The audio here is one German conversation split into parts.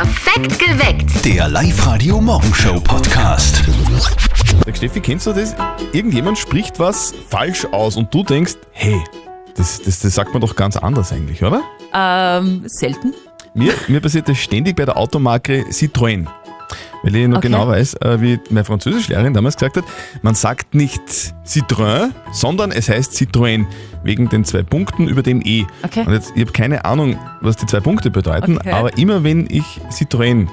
Perfekt geweckt. Der Live-Radio Morgenshow Podcast. Sag Steffi, kennst du das? Irgendjemand spricht was falsch aus und du denkst, hey, das, das, das sagt man doch ganz anders eigentlich, oder? Ähm, selten. Mir, mir passiert das ständig bei der Automarke Citroën. Weil ich noch Okay. genau weiß, äh, wie meine Französischlehrerin damals gesagt hat, man sagt nicht Citroën, sondern es heißt Citroën, wegen den zwei Punkten über dem E. Okay. Und jetzt, ich habe keine Ahnung, was die zwei Punkte bedeuten, Okay. aber immer wenn ich Citroën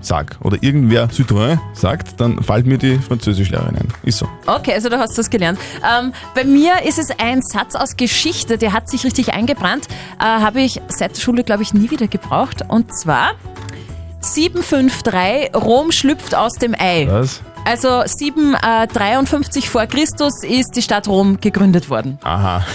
sag oder irgendwer Citroën sagt, dann fällt mir die Französischlehrerin ein. Ist so. Okay, also du hast das gelernt. Ähm, bei mir ist es ein Satz aus Geschichte, der hat sich richtig eingebrannt. Äh, Habe ich seit der Schule, glaube ich, nie wieder gebraucht. Und zwar 753, Rom schlüpft aus dem Ei. Was? Also 753 vor Christus ist die Stadt Rom gegründet worden. Aha.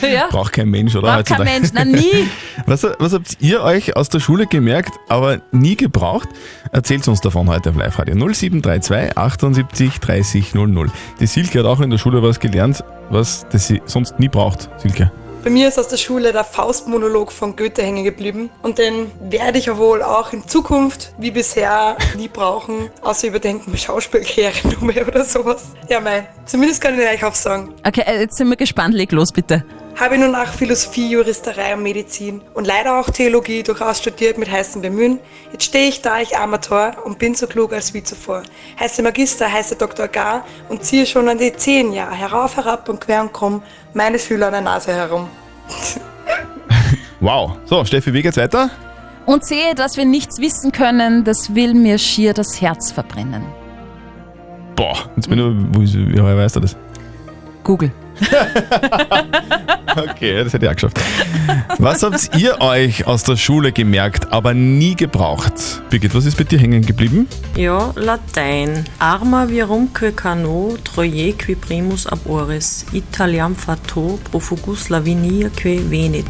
Ja? Braucht kein Mensch, oder? Braucht kein? Mensch, na nie. Was, was habt ihr euch aus der Schule gemerkt, aber nie gebraucht? Erzählt uns davon heute auf Live-Radio 0732 78 30 00. Die Silke hat auch in der Schule was gelernt, was das sie sonst nie braucht. Silke. Bei mir ist aus der Schule der Faustmonolog von Goethe hängen geblieben und den werde ich ja wohl auch in Zukunft wie bisher nie brauchen, außer überdenken Schauspielkarriere oder sowas. Ja, mei, zumindest kann ich euch aufsagen. Okay, äh, jetzt sind wir gespannt. Leg los, bitte. Habe nun auch Philosophie, Juristerei und Medizin und leider auch Theologie durchaus studiert mit heißem Bemühen. Jetzt stehe ich da, ich Amateur, und bin so klug als wie zuvor. Heiße Magister, heiße Doktor gar und ziehe schon an die zehn Jahre herauf, herab und quer und krumm meine Schüler an der Nase herum. Wow. So, Steffi, wie geht's weiter? Und sehe, dass wir nichts wissen können, das will mir schier das Herz verbrennen. Boah, jetzt bin ich, wo ist, wie weißt du das? Google. Okay, das hätte ich auch geschafft. Was habt ihr euch aus der Schule gemerkt, aber nie gebraucht? Birgit, was ist bei dir hängen geblieben? Ja, Latein. Arma virumque cano, troie qui primus ab oris, Italiam fato, profugus laviniaque venit.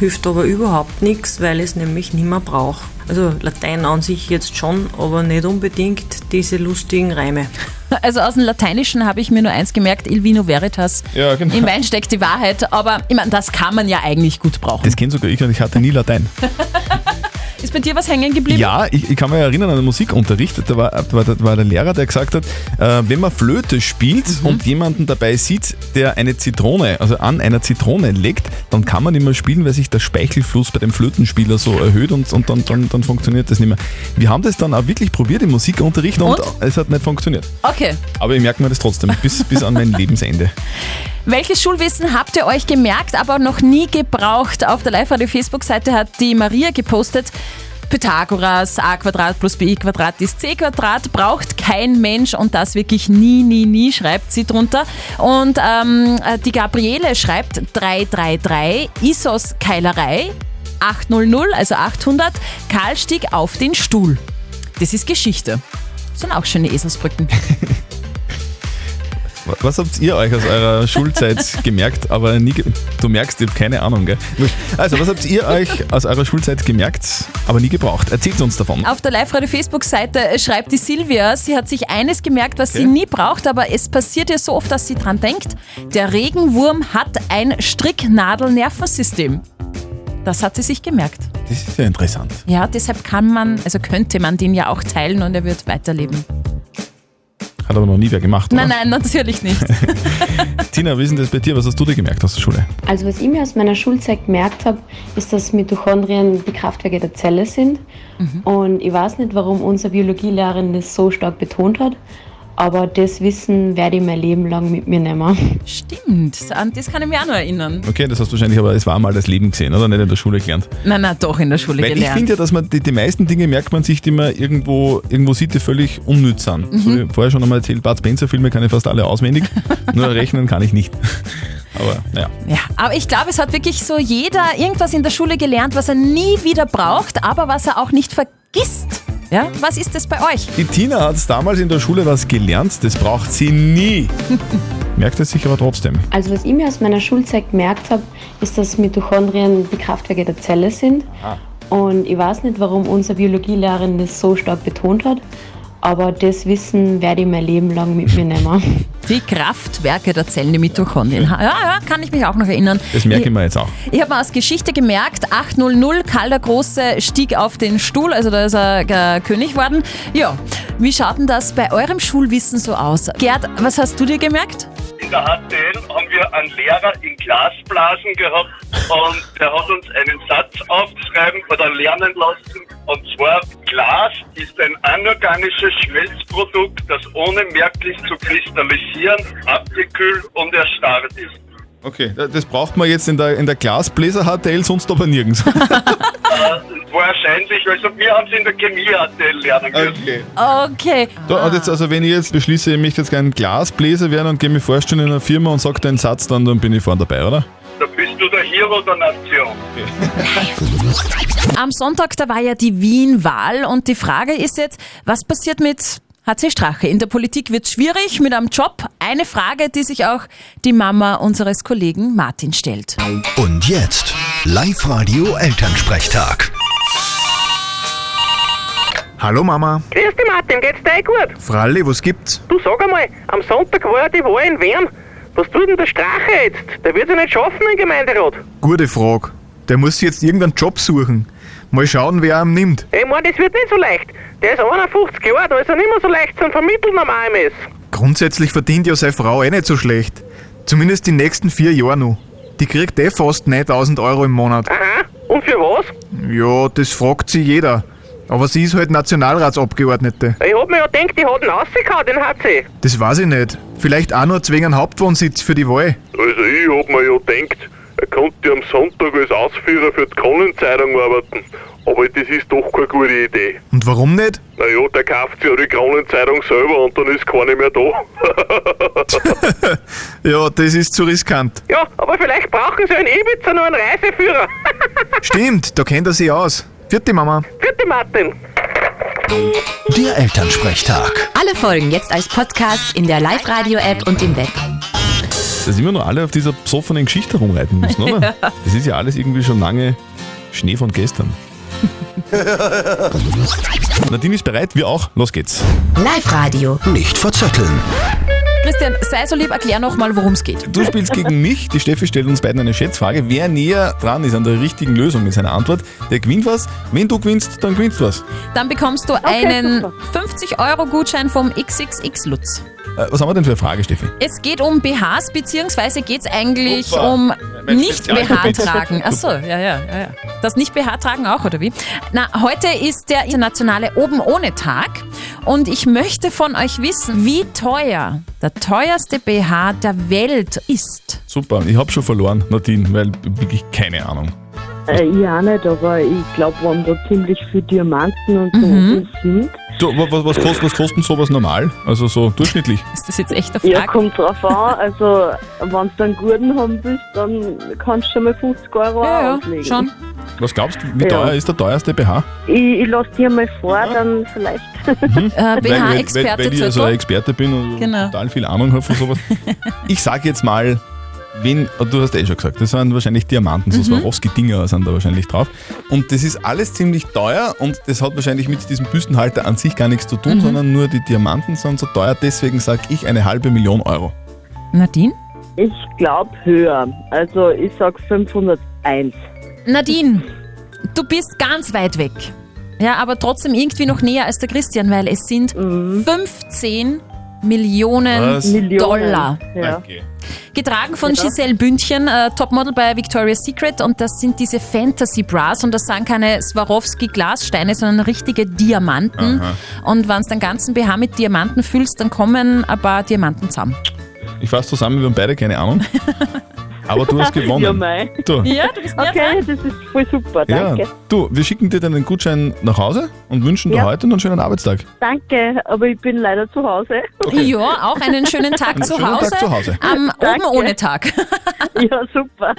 Hilft aber überhaupt nichts, weil es nämlich nicht mehr brauche. Also Latein an sich jetzt schon, aber nicht unbedingt diese lustigen Reime. Also aus dem Lateinischen habe ich mir nur eins gemerkt, Il vino veritas. Ja, genau. Im Wein steckt die Wahrheit, aber ich meine, das kann man ja eigentlich gut brauchen. Das kennt sogar ich und ich hatte nie Latein. Ist bei dir was hängen geblieben? Ja, ich, ich kann mich erinnern an den Musikunterricht. Da war, da war, da war der Lehrer, der gesagt hat, äh, wenn man Flöte spielt und jemanden dabei sieht, der eine Zitrone, also an einer Zitrone legt, dann kann man immer spielen, weil sich der Speichelfluss bei dem Flötenspieler so erhöht und, und dann, dann, dann funktioniert das nicht mehr. Wir haben das dann auch wirklich probiert im Musikunterricht und, Und? es hat nicht funktioniert. Okay. Aber ich merke mir das trotzdem bis, bis an mein Lebensende. Welches Schulwissen habt ihr euch gemerkt, aber noch nie gebraucht? Auf der Live-Radio-Facebook-Seite hat die Maria gepostet, Pythagoras, a Quadrat plus b Quadrat ist c Quadrat, braucht kein Mensch und das wirklich nie, nie, nie, schreibt sie drunter. Und ähm, äh, die Gabriele schreibt 333, Isos Keilerei, 800, also 800, Karl stieg auf den Stuhl. Das ist Geschichte. Das sind auch schöne Eselsbrücken. Was habt ihr euch aus eurer Schulzeit gemerkt, aber nie ge Du merkst, ich habe keine Ahnung, gell? Also, was habt ihr euch aus eurer Schulzeit gemerkt, aber nie gebraucht? Erzählt uns davon. Auf der Live-Radio-Facebook-Seite schreibt die Silvia, sie hat sich eines gemerkt, was sie Okay. nie braucht, aber es passiert ihr so oft, dass sie dran denkt. Der Regenwurm hat ein Stricknadelnervensystem. Das hat sie sich gemerkt. Das ist ja interessant. Ja, deshalb kann man, also könnte man den ja auch teilen und er wird weiterleben. Hat aber noch nie wer gemacht, oder? Nein, nein, natürlich nicht. Tina, wie ist denn das bei dir? Was hast du dir gemerkt aus der Schule? Also was ich mir aus meiner Schulzeit gemerkt habe, ist, dass Mitochondrien die Kraftwerke der Zelle sind. Und ich weiß nicht, warum unsere Biologielehrerin das so stark betont hat, aber das Wissen werde ich mein Leben lang mit mir nehmen. Stimmt, an das kann ich mich auch noch erinnern. Okay, das hast du wahrscheinlich, aber es war mal das Leben gesehen, oder? Nicht in der Schule gelernt. Nein, nein, doch in der Schule Weil ich gelernt. finde ja, dass man die, die meisten Dinge merkt man sich, die man irgendwo, irgendwo sieht, die völlig unnütz sind. Mhm. So wie vorher schon einmal erzählt, Bud Spencer Filme kann ich fast alle auswendig, nur rechnen kann ich nicht. Aber naja. Ja, aber ich glaube, es hat wirklich so jeder irgendwas in der Schule gelernt, was er nie wieder braucht, aber was er auch nicht vergisst. Ja, was ist das bei euch? Die Tina hat damals in der Schule was gelernt, das braucht sie nie. Merkt es sich aber trotzdem. Also was ich mir aus meiner Schulzeit gemerkt habe, ist, dass Mitochondrien die Kraftwerke der Zelle sind. Und ich weiß nicht, warum unsere Biologielehrerin das so stark betont hat, aber das Wissen werde ich mein Leben lang mit mir nehmen. Die Kraftwerke der Zellen, die Mitochondrien. Ja, ja, kann ich mich auch noch erinnern. Das merke ich mir jetzt auch. Ich habe mir aus Geschichte gemerkt, 800, Karl der Große stieg auf den Stuhl, also da ist er äh, König worden. Ja, wie schaut denn das bei eurem Schulwissen so aus? Gerd, was hast du dir gemerkt? In der HTL haben wir einen Lehrer in Glasblasen gehabt und der hat uns einen Satz aufschreiben oder lernen lassen. Und zwar, Glas ist ein anorganisches Schmelzprodukt, das ohne merklich zu kristallisieren, abgekühlt und erstarrt ist. Okay, das braucht man jetzt in der, in der Glasbläser-HTL, sonst aber nirgends. Wahrscheinlich, also wir haben es in der Chemie-HTL lernen müssen. Okay. Okay. Da, und jetzt, also wenn ich jetzt beschließe, ich möchte jetzt gerne Glasbläser werden und gehe mich vorstellen in einer Firma und sage den Satz, dann, dann bin ich vorne dabei, oder? Da bist du der Hero der Nation. Am Sonntag, da war ja die Wien-Wahl und die Frage ist jetzt, was passiert mit HC Strache? In der Politik wird es schwierig mit einem Job. Eine Frage, die sich auch die Mama unseres Kollegen Martin stellt. Und jetzt Live-Radio Elternsprechtag. Hallo Mama. Grüß dich Martin, geht's dir eh gut? Fralli, was gibt's? Du sag einmal, am Sonntag war ja die Wahl in Wien. Was tut denn der Strache jetzt? Der wird ja nicht schaffen im Gemeinderat. Gute Frage. Der muss sich jetzt irgendeinen Job suchen. Mal schauen, wer ihn nimmt. Ich mein, das wird nicht so leicht. Der ist 51 Jahre, da ist er nicht mehr so leicht zu vermitteln am AMS. Grundsätzlich verdient ja seine Frau eh nicht so schlecht. Zumindest die nächsten vier Jahre noch. Die kriegt eh fast 9000 Euro im Monat. Aha, und für was? Ja, das fragt sich jeder. Aber sie ist halt Nationalratsabgeordnete. Ich hab mir ja gedacht, die hat ihn rausgehauen, den HC. Das weiß ich nicht. Vielleicht auch nur wegen einem Hauptwohnsitz für die Wahl. Also ich hab mir ja gedacht, er könnte am Sonntag als Ausführer für die Kronenzeitung arbeiten. Aber das ist doch keine gute Idee. Und warum nicht? Naja, der kauft sich ja die Kronenzeitung selber und dann ist keine mehr da. Ja, das ist zu riskant. Ja, aber vielleicht brauchen sie in Ibiza nur einen Reiseführer. Stimmt, da kennt er sich aus. Vierte Mama. Vierte Martin. Der Elternsprechtag. Alle Folgen jetzt als Podcast in der Live-Radio-App und im Web. Da sind wir noch alle auf dieser besoffenen Geschichte rumreiten müssen, oder? Das ist ja alles irgendwie schon lange Schnee von gestern. Nadine ist bereit, wir auch. Los geht's. Live-Radio. Nicht verzetteln. Christian, sei so lieb, erklär nochmal, worum es geht. Du spielst gegen mich. Die Steffi stellt uns beiden eine Schätzfrage. Wer näher dran ist an der richtigen Lösung mit seiner Antwort, der gewinnt was. Wenn du gewinnst, dann gewinnst du was. Dann bekommst du einen 50-Euro-Gutschein vom XXX Lutz. Äh, was haben wir denn für eine Frage, Steffi? Es geht um BHs, beziehungsweise geht es eigentlich Super. um nicht BH tragen. Achso, ja, ja, ja, ja. Das nicht BH tragen auch, oder wie? Na, heute ist der internationale Oben ohne Tag und ich möchte von euch wissen, wie teuer der teuerste BH der Welt ist. Super, ich habe schon verloren, Nadine, weil wirklich keine Ahnung. Äh, ja, nicht, aber ich glaube, wenn da ziemlich viel Diamanten und so Mhm. sind. Du, wa- was, was, kostet, was kostet sowas normal? Also so durchschnittlich? Ist das jetzt echt eine Ja, Frage? kommt drauf an. Also, wenn du einen guten haben willst, dann kannst du schon mal 50 Euro ja, ja, auslegen. schon. Was glaubst du, wie Ja. teuer ist der teuerste BH? Ich, ich lasse dir mal vor, dann vielleicht. Äh, weil, weil, weil, BH-Experte weil ich ja so ein. Experte bin und Genau. total viel Ahnung habe von sowas. ich sage jetzt mal, wenn, du hast eh schon gesagt, das sind wahrscheinlich Diamanten, so Mhm. Swarovski-Dinger sind da wahrscheinlich drauf. Und das ist alles ziemlich teuer und das hat wahrscheinlich mit diesem Büstenhalter an sich gar nichts zu Mhm. tun, sondern nur die Diamanten sind so teuer. Deswegen sage ich eine halbe Million Euro. Nadine? Ich glaube höher. Also, ich sag 501. Nadine, du bist ganz weit weg. Ja, aber trotzdem irgendwie noch näher als der Christian, weil es sind 15 Millionen Was? Millionen. Dollar. Ja. Okay. Getragen von Ja. Giselle Bündchen, äh, Topmodel bei Victoria's Secret und das sind diese Fantasy Bras und das sind keine Swarovski Glassteine, sondern richtige Diamanten. Und wenn du den ganzen BH mit Diamanten füllst, dann kommen ein paar Diamanten zusammen. Ich fasse zusammen, wir haben beide keine Ahnung. Aber du hast gewonnen. Ja, mei. Du, Ja, du bist Okay, das ist voll super. Danke. ja, du, wir schicken dir deinen Gutschein nach Hause und wünschen dir Ja. heute noch einen schönen Arbeitstag. Danke, aber ich bin leider zu Hause. Ja, auch einen schönen Tag, Einen zu, schönen Hause, Tag zu Hause. am Danke. Oben ohne Tag. Ja, super.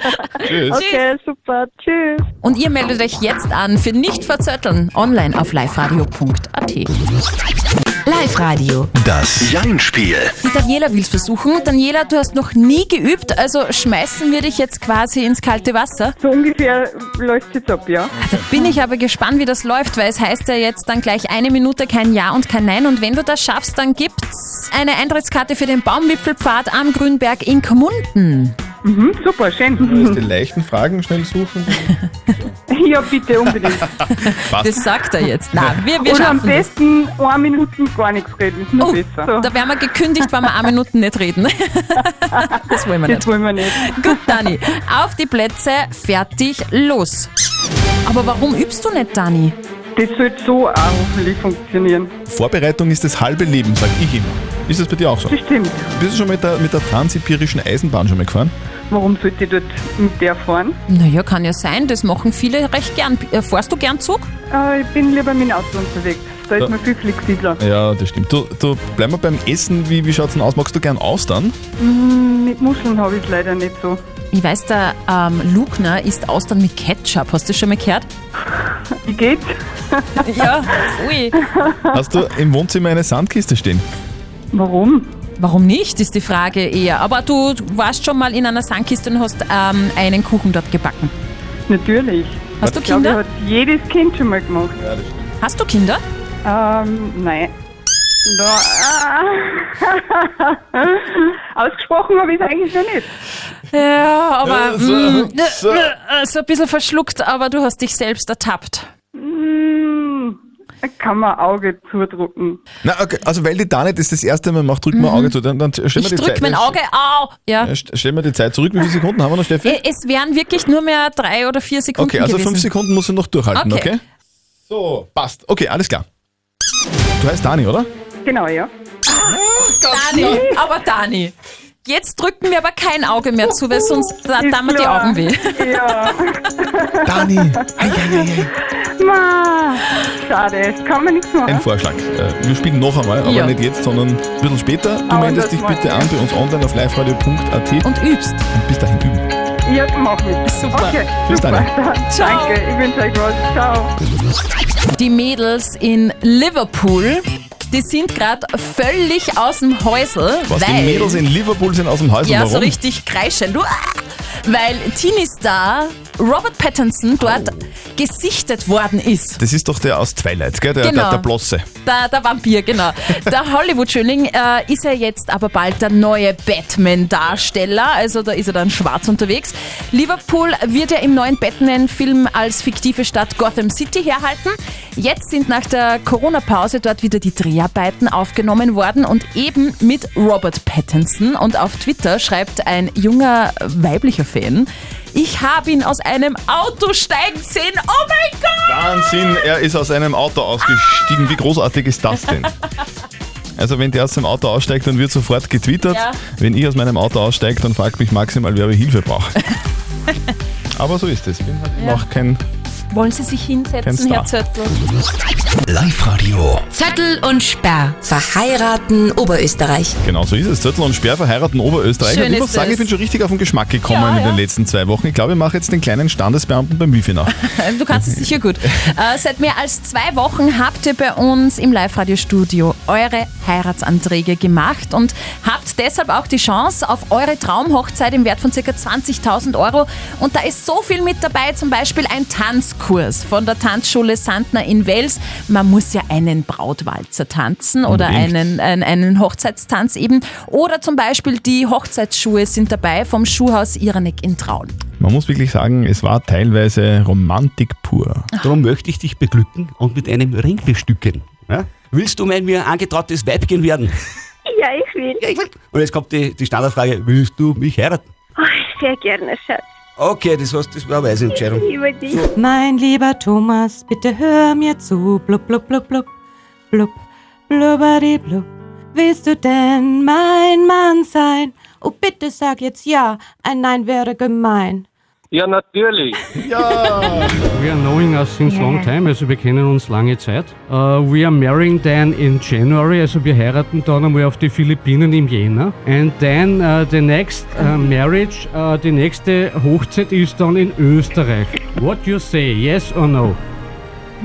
Tschüss. Okay, super. Tschüss. Und ihr meldet euch jetzt an für nicht verzötteln online auf liveradio.at. Live-Radio. Das Jein-Spiel. Die Daniela will es versuchen. Daniela, du hast noch nie geübt, also schmeißen wir dich jetzt quasi ins kalte Wasser. So ungefähr läuft es jetzt ab, ja. Da bin ich aber gespannt, wie das läuft, weil es heißt ja jetzt dann gleich eine Minute kein Ja und kein Nein. Und wenn du das schaffst, dann gibt's eine Eintrittskarte für den Baumwipfelpfad am Grünberg in Kommunten. Mhm, super, schön. Die leichten Fragen schnell suchen. ja, bitte, unbedingt. Das sagt er jetzt. Nein, wir, wir Oder am schaffen das. besten eine Minute gar nichts reden, ist noch Oh, besser. da werden wir gekündigt, wenn wir eine Minute nicht reden. Das wollen wir nicht. Das wollen wir nicht. Gut, Dani. Auf die Plätze, fertig, los. Aber warum übst du nicht, Dani? Das sollte so auch hoffentlich funktionieren. Vorbereitung ist das halbe Leben, sag ich immer. Ist das bei dir auch so? Das stimmt. Bist du schon mit der, mit der transsibirischen Eisenbahn schon mal gefahren? Warum sollte ich dort mit der fahren? Naja, kann ja sein, das machen viele recht gern. Äh, Fährst du gern Zug? Äh, ich bin lieber mit dem Auto unterwegs. Da ist man viel flexibler. Ja, das stimmt. Du, du bleiben wir beim Essen. Wie, wie schaut's denn aus? Magst du gern Austern? Mm, mit Muscheln habe ich es leider nicht so. Ich weiß, der ähm, Lugner isst Austern mit Ketchup. Hast du das schon mal gehört? Wie geht's? ja, ui. Hast du im Wohnzimmer eine Sandkiste stehen? Warum? Warum nicht, ist die Frage eher. Aber du warst schon mal in einer Sandkiste und hast ähm, einen Kuchen dort gebacken. Natürlich. Hast du Ich glaube, Kinder? hat jedes Kind schon mal gemacht. Hast du Kinder? Ähm, nein. Da, Ausgesprochen habe ich es eigentlich noch nicht. Ja, aber Ja, so, mm, so. äh, so ein bisschen verschluckt, aber du hast dich selbst ertappt. Mm, kann man Auge zudrucken. Na, okay, also weil die Dani das das erste Mal macht, drücken wir Auge zu. Dann, dann stellen wir Ich die drück Zeit, mein Auge, au! Ja. Ja, st- Stellen wir die Zeit zurück. Wie viele Sekunden haben wir noch, Steffi? Es wären wirklich nur mehr drei oder vier Sekunden Okay, also gewesen. fünf Sekunden musst du noch durchhalten, Okay. okay? So, passt. Okay, alles klar. Du heißt Dani, oder? Genau, ja. Dani, aber Dani. Jetzt drücken wir aber kein Auge mehr zu, weil sonst da, da mir die. Augen weh. Ja. Dani. Ma, schade, kann man nichts machen. Ein Vorschlag. Äh, Wir spielen noch einmal, aber Ja. nicht jetzt, sondern ein bisschen später. Du Aber meldest dich bitte an bei uns online auf liveradio.at und übst. Und bis dahin üben. Ja, mach ich. Super. Okay, Tschüss, super. Dani. Ciao. Danke, ich wünsche euch was. Ciao. Die Mädels in Liverpool, die sind gerade völlig aus dem Häusel. Was, die weil, Mädels in Liverpool sind aus dem Häusl, Ja, warum? so richtig kreischend. Uah! Weil Teenie-Star Robert Pattinson dort gesichtet worden ist. Das ist doch der aus Twilight, gell? Der, Genau. der, der Blosse. Der, der Vampir, genau. Der Hollywood-Schönling äh, ist er jetzt aber bald der neue Batman-Darsteller. Also da ist er dann schwarz unterwegs. Liverpool wird ja im neuen Batman-Film als fiktive Stadt Gotham City herhalten. Jetzt sind nach der Corona-Pause dort wieder die Dreharbeiten aufgenommen worden und eben mit Robert Pattinson. Und auf Twitter schreibt ein junger weiblicher Fan, ich habe ihn aus einem Auto steigen sehen. Oh mein Gott! Wahnsinn, er ist aus einem Auto ausgestiegen. Wie großartig ist das denn? Also wenn der aus dem Auto aussteigt, dann wird sofort getwittert. Ja. Wenn ich aus meinem Auto aussteige, dann fragt mich maximal, wer Hilfe braucht. Aber so ist es. Ich bin halt Ja. auch kein Wollen Sie sich hinsetzen, Kein Herr. Zöttl? Live-Radio. Zettel und Sperr. Verheiraten Oberösterreich. Genau so ist es. Zettel und Sperr verheiraten Oberösterreich. Schön und ich ist muss sagen, es. ich bin schon richtig auf den Geschmack gekommen Ja, in ja. den letzten zwei Wochen. Ich glaube, ich mache jetzt den kleinen Standesbeamten beim Wifi nach. Du kannst es sicher gut. Äh, seit mehr als zwei Wochen habt ihr bei uns im Live-Radio-Studio eure Heiratsanträge gemacht und habt deshalb auch die Chance auf eure Traumhochzeit im Wert von ca. 20.000 Euro. Und da ist so viel mit dabei, zum Beispiel ein Tanzkurs von der Tanzschule Sandner in Wels. Man muss ja einen Brautwalzer tanzen oder einen, einen, einen Hochzeitstanz eben. Oder zum Beispiel die Hochzeitsschuhe sind dabei vom Schuhhaus Iranek in Traun. Man muss wirklich sagen, es war teilweise Romantik pur. Darum möchte ich dich beglücken und mit einem Ring bestücken. Ja? Willst du mein mir angetrautes Weibchen werden? Ja, ich will. Ja, ich will. Und jetzt kommt die, die Standardfrage, willst du mich heiraten? Oh, sehr gerne, Schatz. Okay, das heißt, das war eine weise Entscheidung. Ich liebe dich. Mein lieber Thomas, bitte hör mir zu. Blub, blub, blub, blub. Blub, blubberi, blub. Willst du denn mein Mann sein? Oh, bitte sag jetzt ja. Ein Nein wäre gemein. Ja, natürlich. Ja. We are knowing us since long time, also wir kennen uns lange Zeit. Uh, we are marrying then in January, also wir heiraten dann einmal auf die Philippinen im Jänner. And then uh, the next uh, marriage, uh, die nächste Hochzeit ist dann in Österreich. What you say, yes or no?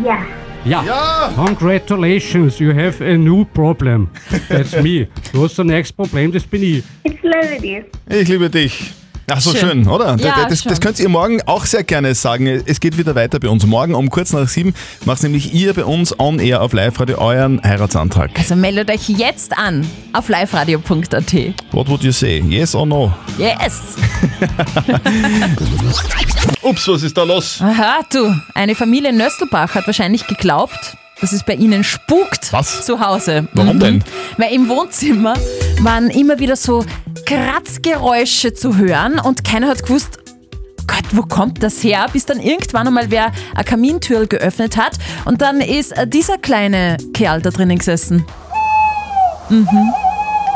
Ja. Ja. Congratulations, you have a new problem. That's me. Du hast ein nächstes Problem, das bin ich. Ich liebe dich. Ich liebe dich. Ach so, Schön. schön, oder? Ja, das, das könnt ihr morgen auch sehr gerne sagen. Es geht wieder weiter bei uns. Morgen um kurz nach sieben macht nämlich ihr bei uns on air auf Live-Radio euren Heiratsantrag. Also meldet euch jetzt an auf liveradio.at. What would you say? Yes or no? Yes! Ups, was ist da los? Aha, du, eine Familie in Nöstelbach hat wahrscheinlich geglaubt, dass es bei ihnen spukt Was? zu Hause. Warum denn? Weil im Wohnzimmer waren immer wieder so Kratzgeräusche zu hören und keiner hat gewusst, Gott, wo kommt das her? Bis dann irgendwann einmal wer eine Kamintür geöffnet hat und dann ist dieser kleine Kerl da drinnen gesessen. Mhm.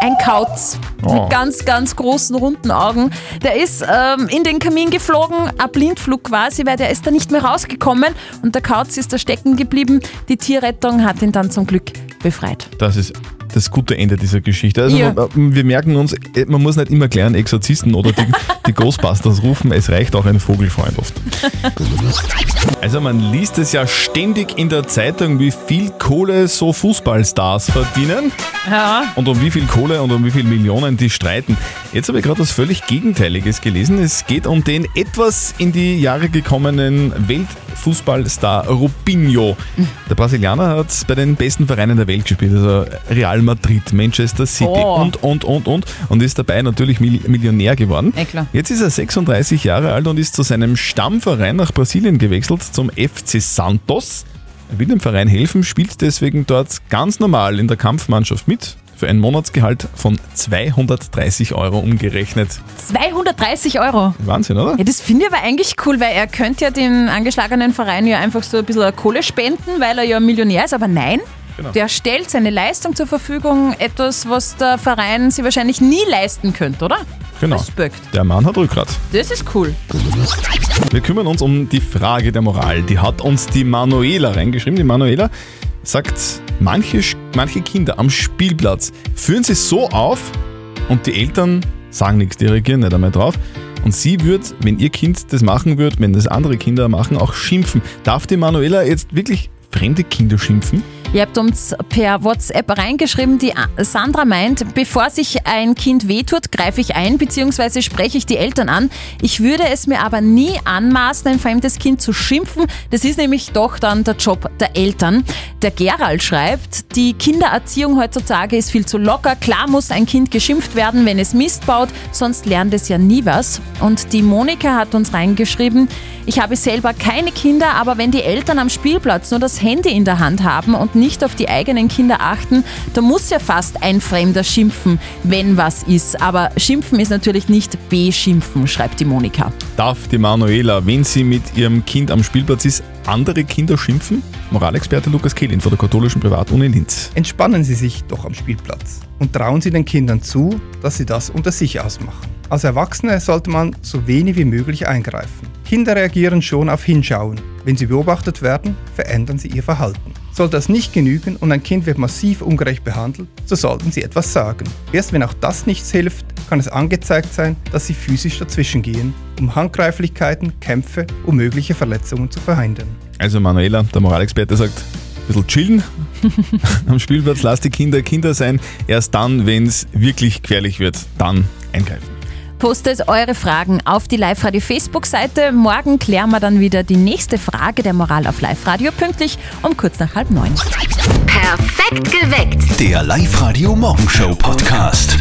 Ein Kauz Oh. mit ganz, ganz großen, runden Augen. Der ist ähm, in den Kamin geflogen, ein Blindflug quasi, weil der ist da nicht mehr rausgekommen und der Kauz ist da stecken geblieben. Die Tierrettung hat ihn dann zum Glück befreit. Das ist das gute Ende dieser Geschichte. Also Ja. man, wir merken uns, man muss nicht immer einen Exorzisten oder die, die Ghostbusters rufen, es reicht auch ein Vogelfreund oft. Also man liest es ja ständig in der Zeitung, wie viel Kohle so Fußballstars verdienen Ja. und um wie viel Kohle und um wie viel Millionen die streiten. Jetzt habe ich gerade was völlig Gegenteiliges gelesen. Es geht um den etwas in die Jahre gekommenen Weltfußballstar Rubinho. Der Brasilianer hat bei den besten Vereinen der Welt gespielt, also Real Madrid, Manchester City Oh. und, und, und, und. Und ist dabei natürlich Mil- Millionär geworden. Ja. Jetzt ist er 36 Jahre alt und ist zu seinem Stammverein nach Brasilien gewechselt, zum FC Santos. Er will dem Verein helfen, spielt deswegen dort ganz normal in der Kampfmannschaft mit. Für ein Monatsgehalt von 230 Euro umgerechnet. 230 Euro. Wahnsinn, oder? Ja, das finde ich aber eigentlich cool, weil er könnte ja dem angeschlagenen Verein ja einfach so ein bisschen Kohle spenden, weil er ja Millionär ist, aber nein. Genau. Der stellt seine Leistung zur Verfügung, etwas, was der Verein sich wahrscheinlich nie leisten könnte, oder? Genau. Respekt. Der Mann hat Rückgrat. Das ist cool. Wir kümmern uns um die Frage der Moral. Die hat uns die Manuela reingeschrieben. Die Manuela sagt, manche, manche Kinder am Spielplatz führen sie so auf und die Eltern sagen nichts, die reagieren nicht einmal drauf. Und sie wird, wenn ihr Kind das machen wird, wenn das andere Kinder machen, auch schimpfen. Darf die Manuela jetzt wirklich fremde Kinder schimpfen? Ihr habt uns per WhatsApp reingeschrieben, die Sandra meint, bevor sich ein Kind wehtut, greife ich ein bzw. spreche ich die Eltern an. Ich würde es mir aber nie anmaßen, ein fremdes Kind zu schimpfen. Das ist nämlich doch dann der Job der Eltern. Der Gerald schreibt, die Kindererziehung heutzutage ist viel zu locker. Klar muss ein Kind geschimpft werden, wenn es Mist baut, sonst lernt es ja nie was. Und die Monika hat uns reingeschrieben, ich habe selber keine Kinder, aber wenn die Eltern am Spielplatz nur das Handy in der Hand haben und nicht auf die eigenen Kinder achten, da muss ja fast ein Fremder schimpfen, wenn was ist. Aber schimpfen ist natürlich nicht beschimpfen, schreibt die Monika. Darf die Manuela, wenn sie mit ihrem Kind am Spielplatz ist, andere Kinder schimpfen? Moralexperte Lukas Kehlin von der katholischen Privatuni Linz. Entspannen Sie sich doch am Spielplatz und trauen Sie den Kindern zu, dass sie das unter sich ausmachen. Als Erwachsene sollte man so wenig wie möglich eingreifen. Kinder reagieren schon auf Hinschauen. Wenn sie beobachtet werden, verändern sie ihr Verhalten. Sollte das nicht genügen und ein Kind wird massiv ungerecht behandelt, so sollten sie etwas sagen. Erst wenn auch das nichts hilft, kann es angezeigt sein, dass sie physisch dazwischengehen, um Handgreiflichkeiten, Kämpfe und mögliche Verletzungen zu verhindern. Also Manuela, der Moralexperte sagt, ein bisschen chillen am Spielplatz, lass die Kinder Kinder sein. Erst dann, wenn es wirklich gefährlich wird, dann eingreifen. Postet eure Fragen auf die Live-Radio Facebook-Seite. Morgen klären wir dann wieder die nächste Frage der Moral auf Live-Radio pünktlich um kurz nach halb neun. Perfekt geweckt. Der Live-Radio Morgenshow Podcast.